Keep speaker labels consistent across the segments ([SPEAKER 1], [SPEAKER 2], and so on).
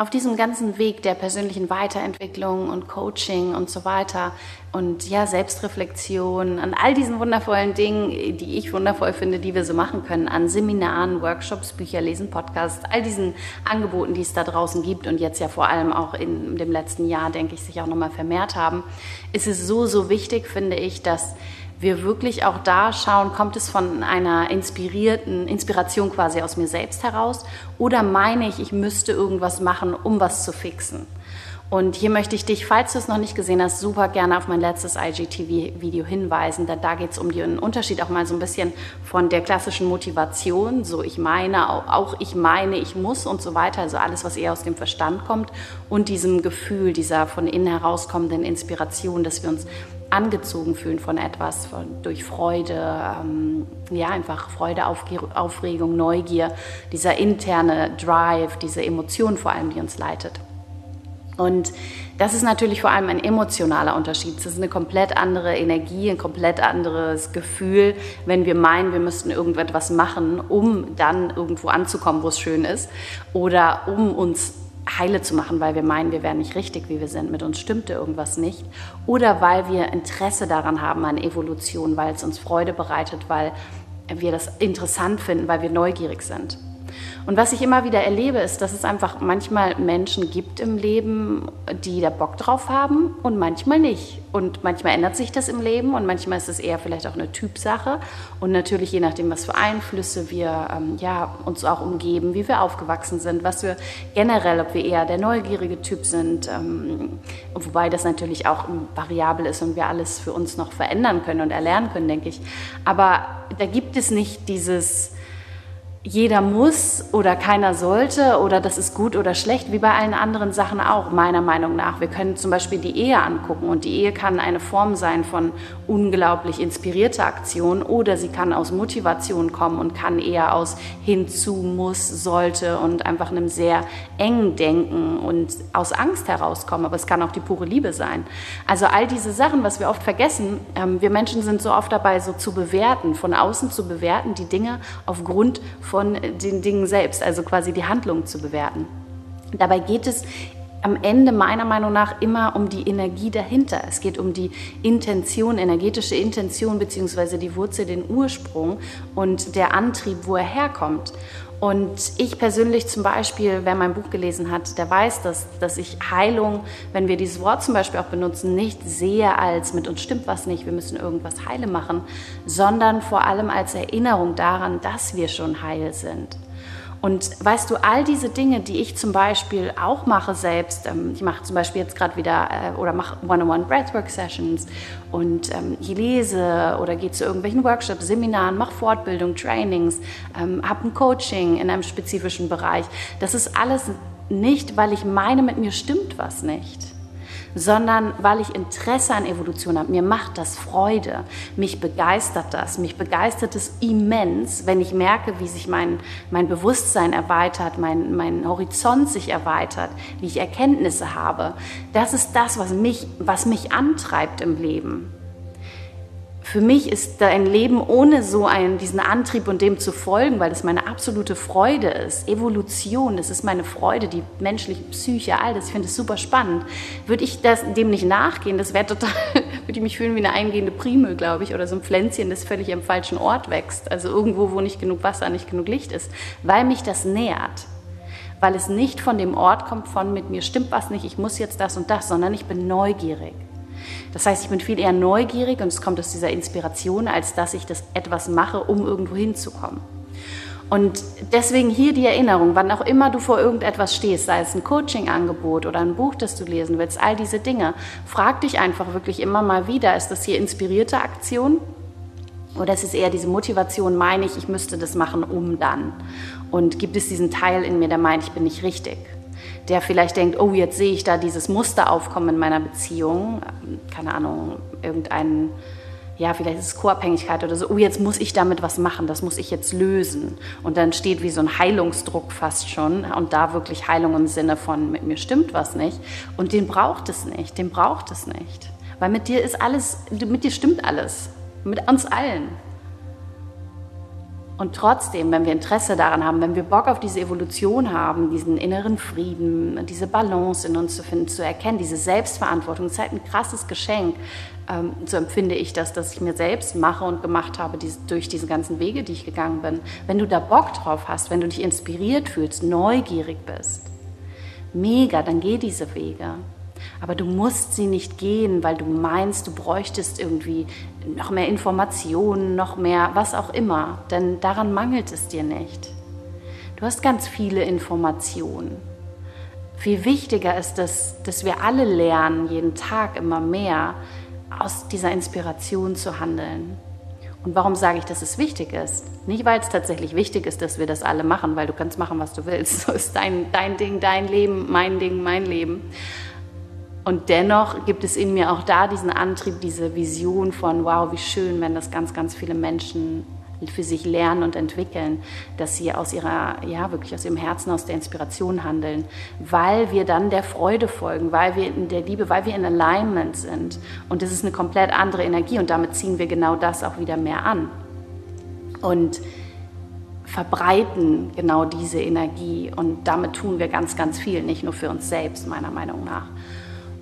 [SPEAKER 1] auf diesem ganzen Weg der persönlichen Weiterentwicklung und Coaching und so weiter und ja, Selbstreflexion, an all diesen wundervollen Dingen, die ich wundervoll finde, die wir so machen können, an Seminaren, Workshops, Bücher lesen, Podcasts, all diesen Angeboten, die es da draußen gibt und jetzt ja vor allem auch in dem letzten Jahr, denke ich, sich auch nochmal vermehrt haben, ist es so, so wichtig, finde ich, dass wir wirklich auch da schauen, kommt es von einer inspirierten Inspiration quasi aus mir selbst heraus oder meine ich, ich müsste irgendwas machen, um was zu fixen. Und hier möchte ich dich, falls du es noch nicht gesehen hast, super gerne auf mein letztes IGTV-Video hinweisen, denn da geht es um den Unterschied auch mal so ein bisschen von der klassischen Motivation, so ich meine, auch ich meine, ich muss und so weiter, also alles, was eher aus dem Verstand kommt und diesem Gefühl, dieser von innen herauskommenden Inspiration, dass wir uns angezogen fühlen von etwas, von, durch Freude, ähm, ja, einfach Freude, Aufregung, Neugier, dieser interne Drive, diese Emotion vor allem, die uns leitet. Und das ist natürlich vor allem ein emotionaler Unterschied. Das ist eine komplett andere Energie, ein komplett anderes Gefühl, wenn wir meinen, wir müssten irgendetwas machen, um dann irgendwo anzukommen, wo es schön ist, oder um uns heile zu machen, weil wir meinen, wir wären nicht richtig, wie wir sind, mit uns stimmte irgendwas nicht, oder weil wir Interesse daran haben an Evolution, weil es uns Freude bereitet, weil wir das interessant finden, weil wir neugierig sind. Und was ich immer wieder erlebe, ist, dass es einfach manchmal Menschen gibt im Leben, die da Bock drauf haben und manchmal nicht. Und manchmal ändert sich das im Leben und manchmal ist es eher vielleicht auch eine Typsache. Und natürlich je nachdem, was für Einflüsse wir ähm, ja, uns auch umgeben, wie wir aufgewachsen sind, was wir generell, ob wir eher der neugierige Typ sind, ähm, wobei das natürlich auch variabel ist und wir alles für uns noch verändern können und erlernen können, denke ich. Aber da gibt es nicht dieses jeder muss oder keiner sollte oder das ist gut oder schlecht, wie bei allen anderen Sachen auch, meiner Meinung nach. Wir können zum Beispiel die Ehe angucken und die Ehe kann eine Form sein von unglaublich inspirierter Aktion oder sie kann aus Motivation kommen und kann eher aus hinzu, muss, sollte und einfach einem sehr engen Denken und aus Angst herauskommen. Aber es kann auch die pure Liebe sein. Also all diese Sachen, was wir oft vergessen, ähm, wir Menschen sind so oft dabei, so zu bewerten, von außen zu bewerten, die Dinge aufgrund von den Dingen selbst, also quasi die Handlung zu bewerten. Dabei geht es am Ende meiner Meinung nach immer um die Energie dahinter. Es geht um die Intention, energetische Intention beziehungsweise die Wurzel, den Ursprung und der Antrieb, wo er herkommt. Und ich persönlich zum Beispiel, wer mein Buch gelesen hat, der weiß, dass, dass ich Heilung, wenn wir dieses Wort zum Beispiel auch benutzen, nicht sehe als mit uns stimmt was nicht, wir müssen irgendwas heile machen, sondern vor allem als Erinnerung daran, dass wir schon heil sind. Und weißt du, all diese Dinge, die ich zum Beispiel auch mache selbst, ähm, ich mache zum Beispiel jetzt gerade wieder äh, oder mache One-on-One Breathwork Sessions und ähm, ich lese oder gehe zu irgendwelchen Workshops, Seminaren, mache Fortbildung, Trainings, ähm, habe ein Coaching in einem spezifischen Bereich. Das ist alles nicht, weil ich meine, mit mir stimmt was nicht sondern weil ich Interesse an Evolution habe. Mir macht das Freude, mich begeistert das, mich begeistert es immens, wenn ich merke, wie sich mein, mein Bewusstsein erweitert, mein, mein Horizont sich erweitert, wie ich Erkenntnisse habe. Das ist das, was mich, was mich antreibt im Leben für mich ist ein Leben ohne so einen, diesen Antrieb und dem zu folgen, weil das meine absolute Freude ist. Evolution, das ist meine Freude, die menschliche Psyche, all das, ich finde es super spannend. Würde ich das, dem nicht nachgehen, das wäre total, würde ich mich fühlen wie eine eingehende Primel, glaube ich, oder so ein Pflänzchen, das völlig am falschen Ort wächst. Also irgendwo, wo nicht genug Wasser, nicht genug Licht ist, weil mich das nährt. Weil es nicht von dem Ort kommt von mit mir stimmt was nicht, ich muss jetzt das und das, sondern ich bin neugierig. Das heißt, ich bin viel eher neugierig und es kommt aus dieser Inspiration, als dass ich das etwas mache, um irgendwo hinzukommen. Und deswegen hier die Erinnerung, wann auch immer du vor irgendetwas stehst, sei es ein Coaching-Angebot oder ein Buch, das du lesen willst, all diese Dinge, frag dich einfach wirklich immer mal wieder, ist das hier inspirierte Aktion? Oder ist es eher diese Motivation, meine ich, ich müsste das machen, um dann? Und gibt es diesen Teil in mir, der meint, ich bin nicht richtig? Der vielleicht denkt, oh, jetzt sehe ich da dieses Muster aufkommen in meiner Beziehung, keine Ahnung, irgendein, ja, vielleicht ist es Co-Abhängigkeit oder so, oh, jetzt muss ich damit was machen, das muss ich jetzt lösen. Und dann steht wie so ein Heilungsdruck fast schon und da wirklich Heilung im Sinne von, mit mir stimmt was nicht. Und den braucht es nicht, den braucht es nicht. Weil mit dir ist alles, mit dir stimmt alles, mit uns allen. Und trotzdem, wenn wir Interesse daran haben, wenn wir Bock auf diese Evolution haben, diesen inneren Frieden, diese Balance in uns zu finden, zu erkennen, diese Selbstverantwortung, ist halt ein krasses Geschenk. Ähm, so empfinde ich das, dass ich mir selbst mache und gemacht habe diese, durch diese ganzen Wege, die ich gegangen bin. Wenn du da Bock drauf hast, wenn du dich inspiriert fühlst, neugierig bist, mega, dann geh diese Wege. Aber du musst sie nicht gehen, weil du meinst, du bräuchtest irgendwie noch mehr Informationen, noch mehr, was auch immer. Denn daran mangelt es dir nicht. Du hast ganz viele Informationen. Viel wichtiger ist es, dass wir alle lernen, jeden Tag immer mehr aus dieser Inspiration zu handeln. Und warum sage ich, dass es wichtig ist? Nicht, weil es tatsächlich wichtig ist, dass wir das alle machen, weil du kannst machen, was du willst. So ist dein, dein Ding, dein Leben, mein Ding, mein Leben. Und dennoch gibt es in mir auch da diesen Antrieb, diese Vision von, wow, wie schön, wenn das ganz, ganz viele Menschen für sich lernen und entwickeln, dass sie aus ihrer, ja, wirklich aus ihrem Herzen, aus der Inspiration handeln, weil wir dann der Freude folgen, weil wir in der Liebe, weil wir in Alignment sind. Und das ist eine komplett andere Energie und damit ziehen wir genau das auch wieder mehr an. Und verbreiten genau diese Energie und damit tun wir ganz, ganz viel, nicht nur für uns selbst, meiner Meinung nach.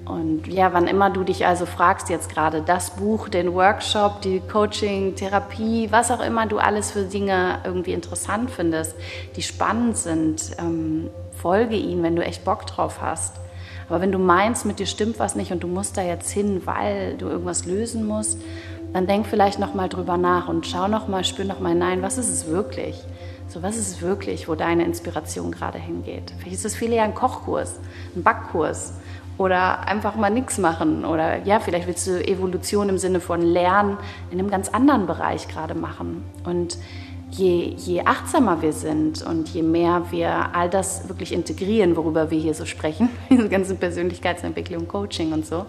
[SPEAKER 1] Und ja, wann immer du dich also fragst jetzt gerade, das Buch, den Workshop, die Coaching, Therapie, was auch immer du alles für Dinge irgendwie interessant findest, die spannend sind, ähm, folge ihnen, wenn du echt Bock drauf hast. Aber wenn du meinst, mit dir stimmt was nicht und du musst da jetzt hin, weil du irgendwas lösen musst, dann denk vielleicht noch mal drüber nach und schau noch mal, spür noch mal nein, was ist es wirklich? So, was ist es wirklich, wo deine Inspiration gerade hingeht? Vielleicht ist es viel eher ein Kochkurs, ein Backkurs oder einfach mal nichts machen oder ja, vielleicht willst du Evolution im Sinne von Lernen in einem ganz anderen Bereich gerade machen. Und je, je achtsamer wir sind und je mehr wir all das wirklich integrieren, worüber wir hier so sprechen, diese ganzen Persönlichkeitsentwicklung, Coaching und so,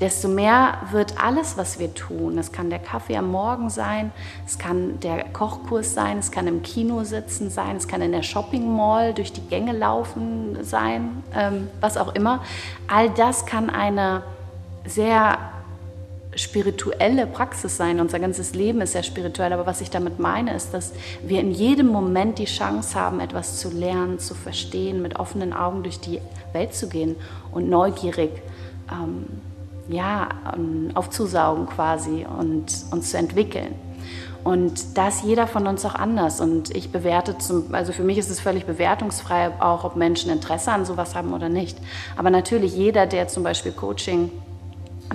[SPEAKER 1] desto mehr wird alles, was wir tun, es kann der Kaffee am Morgen sein, es kann der Kochkurs sein, es kann im Kino sitzen sein, es kann in der Shopping Mall durch die Gänge laufen sein, ähm, was auch immer, all das kann eine sehr spirituelle Praxis sein. Unser ganzes Leben ist ja spirituell. Aber was ich damit meine, ist, dass wir in jedem Moment die Chance haben, etwas zu lernen, zu verstehen, mit offenen Augen durch die Welt zu gehen und neugierig ähm, ja, aufzusaugen quasi und uns zu entwickeln. Und da ist jeder von uns auch anders. Und ich bewerte zum, also für mich ist es völlig bewertungsfrei, auch ob Menschen Interesse an sowas haben oder nicht. Aber natürlich jeder, der zum Beispiel Coaching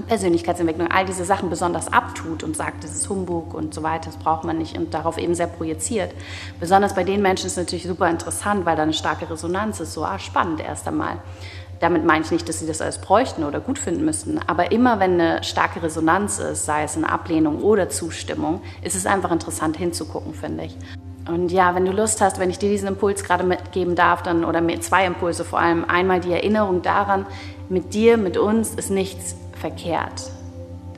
[SPEAKER 1] Persönlichkeitsentwicklung, all diese Sachen besonders abtut und sagt, das ist Humbug und so weiter, das braucht man nicht und darauf eben sehr projiziert. Besonders bei den Menschen ist es natürlich super interessant, weil da eine starke Resonanz ist, so ah, spannend erst einmal. Damit meine ich nicht, dass sie das alles bräuchten oder gut finden müssten, aber immer wenn eine starke Resonanz ist, sei es eine Ablehnung oder Zustimmung, ist es einfach interessant hinzugucken, finde ich. Und ja, wenn du Lust hast, wenn ich dir diesen Impuls gerade mitgeben darf, dann oder mir zwei Impulse vor allem, einmal die Erinnerung daran, mit dir, mit uns ist nichts verkehrt.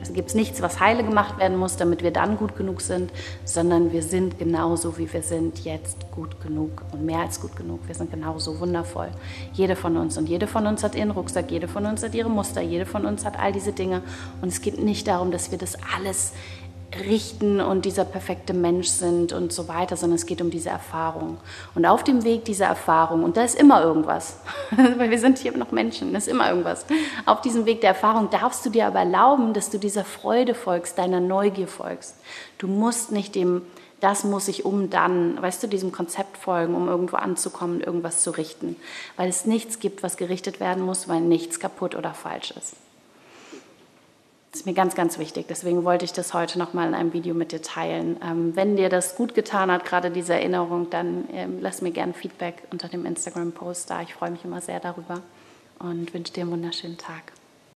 [SPEAKER 1] Da gibt es nichts, was heile gemacht werden muss, damit wir dann gut genug sind, sondern wir sind genauso, wie wir sind, jetzt gut genug und mehr als gut genug. Wir sind genauso wundervoll. Jede von uns. Und jede von uns hat ihren Rucksack, jede von uns hat ihre Muster, jede von uns hat all diese Dinge. Und es geht nicht darum, dass wir das alles richten und dieser perfekte Mensch sind und so weiter, sondern es geht um diese Erfahrung. Und auf dem Weg dieser Erfahrung, und da ist immer irgendwas, weil wir sind hier noch Menschen, da ist immer irgendwas. Auf diesem Weg der Erfahrung darfst du dir aber erlauben, dass du dieser Freude folgst, deiner Neugier folgst. Du musst nicht dem, das muss ich um dann, weißt du, diesem Konzept folgen, um irgendwo anzukommen, irgendwas zu richten. Weil es nichts gibt, was gerichtet werden muss, weil nichts kaputt oder falsch ist. Das ist mir ganz, ganz wichtig. Deswegen wollte ich das heute nochmal in einem Video mit dir teilen. Ähm, wenn dir das gut getan hat, gerade diese Erinnerung, dann ähm, lass mir gerne Feedback unter dem Instagram-Post da. Ich freue mich immer sehr darüber und wünsche dir einen wunderschönen Tag.